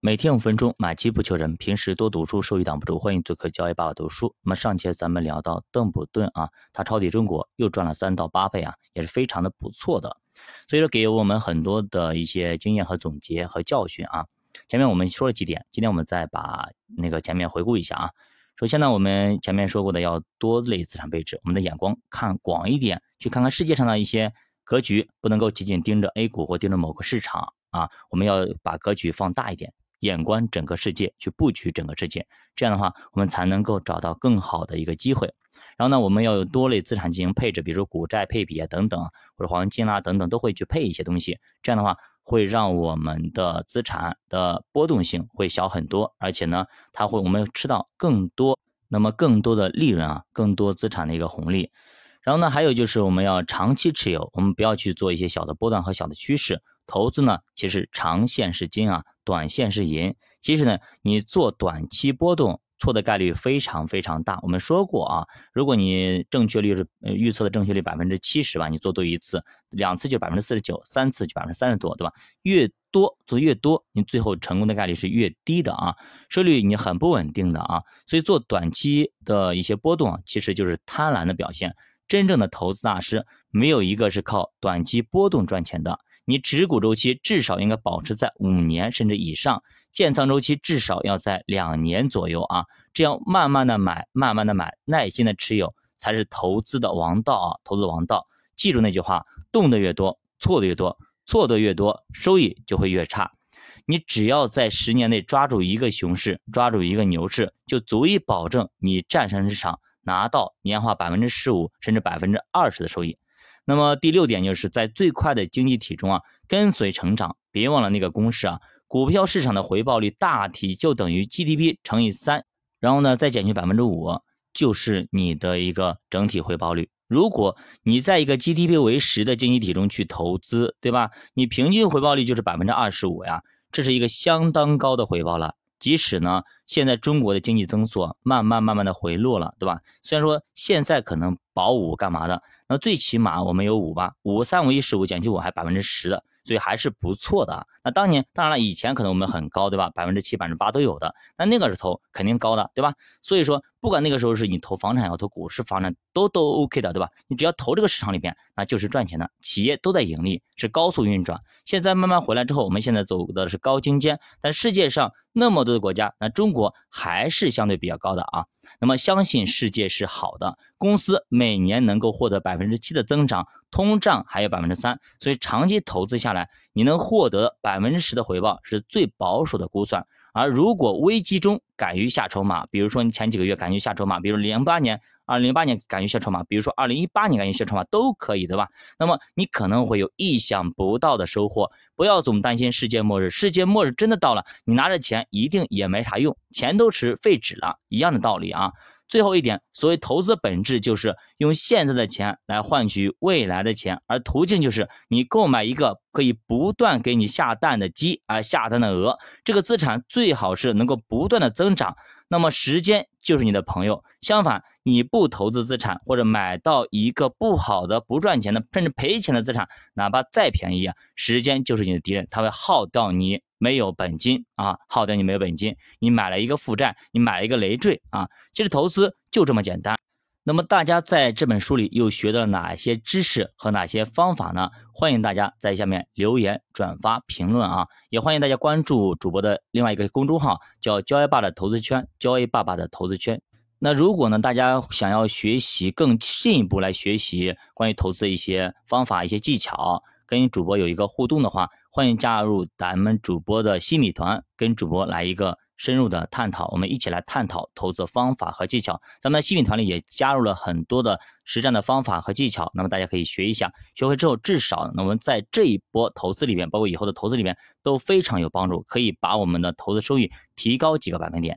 每天五分钟，买基不求人。平时多读书，收益挡不住。欢迎做客交易爸爸读书。那么上节咱们聊到邓普顿啊，他抄底中国又赚了三到八倍啊，也是非常的不错的。所以说给我们很多的一些经验和总结和教训啊。前面我们说了几点，今天我们再把那个前面回顾一下啊。首先呢，我们前面说过的要多类资产配置，我们的眼光看广一点，去看看世界上的一些格局，不能够仅仅盯着 A 股或盯着某个市场啊，我们要把格局放大一点。眼观整个世界，去布局整个世界，这样的话，我们才能够找到更好的一个机会。然后呢，我们要有多类资产进行配置，比如说股债配比啊等等，或者黄金啦等等，都会去配一些东西。这样的话，会让我们的资产的波动性会小很多，而且呢，它会我们吃到更多，那么更多的利润啊，更多资产的一个红利。然后呢，还有就是我们要长期持有，我们不要去做一些小的波段和小的趋势。投资呢，其实长线是金啊，短线是银。其实呢，你做短期波动错的概率非常非常大。我们说过啊，如果你正确率是预测的正确率百分之七十吧，你做对一次，两次就百分之四十九，三次就百分之三十多，对吧？越多做越多，你最后成功的概率是越低的啊，收益率你很不稳定的啊。所以做短期的一些波动，其实就是贪婪的表现。真正的投资大师没有一个是靠短期波动赚钱的。你持股周期至少应该保持在五年甚至以上，建仓周期至少要在两年左右啊，这样慢慢的买，慢慢的买，耐心的持有，才是投资的王道啊，投资王道。记住那句话，动的越多，错的越多，错的越多，收益就会越差。你只要在十年内抓住一个熊市，抓住一个牛市，就足以保证你战胜市场，拿到年化百分之十五甚至百分之二十的收益。那么第六点就是在最快的经济体中啊，跟随成长。别忘了那个公式啊，股票市场的回报率大体就等于 GDP 乘以三，然后呢再减去百分之五，就是你的一个整体回报率。如果你在一个 GDP 为十的经济体中去投资，对吧？你平均回报率就是百分之二十五呀，这是一个相当高的回报了。即使呢，现在中国的经济增速慢慢慢慢的回落了，对吧？虽然说现在可能保五干嘛的。那最起码我们有五吧，五三五一十五减去五还百分之十的，所以还是不错的。当年当然了，以前可能我们很高，对吧？百分之七、百分之八都有的，那那个是投肯定高的，对吧？所以说，不管那个时候是你投房产要投股市、房产都都 OK 的，对吧？你只要投这个市场里边，那就是赚钱的，企业都在盈利，是高速运转。现在慢慢回来之后，我们现在走的是高精尖，但世界上那么多的国家，那中国还是相对比较高的啊。那么相信世界是好的，公司每年能够获得百分之七的增长，通胀还有百分之三，所以长期投资下来，你能获得百百分之十的回报是最保守的估算。而如果危机中敢于下筹码，比如说你前几个月敢于下筹码，比如零八年、二零零八年敢于下筹码，比如说二零一八年敢于下筹码都可以，对吧？那么你可能会有意想不到的收获。不要总担心世界末日，世界末日真的到了，你拿着钱一定也没啥用，钱都是废纸了，一样的道理啊。最后一点，所谓投资本质就是用现在的钱来换取未来的钱，而途径就是你购买一个可以不断给你下蛋的鸡啊，下蛋的鹅，这个资产最好是能够不断的增长。那么时间就是你的朋友。相反，你不投资资产，或者买到一个不好的、不赚钱的，甚至赔钱的资产，哪怕再便宜啊，时间就是你的敌人，它会耗掉你没有本金啊，耗掉你没有本金。你买了一个负债，你买了一个累赘啊。其实投资就这么简单。那么大家在这本书里又学到了哪些知识和哪些方法呢？欢迎大家在下面留言、转发、评论啊！也欢迎大家关注主播的另外一个公众号，叫“交易爸的投资圈”，交易爸爸的投资圈。那如果呢，大家想要学习更进一步来学习关于投资的一些方法、一些技巧，跟主播有一个互动的话，欢迎加入咱们主播的新米团，跟主播来一个。深入的探讨，我们一起来探讨投资方法和技巧。咱们的幸运团里也加入了很多的实战的方法和技巧，那么大家可以学一下。学会之后，至少那我们在这一波投资里面，包括以后的投资里面都非常有帮助，可以把我们的投资收益提高几个百分点。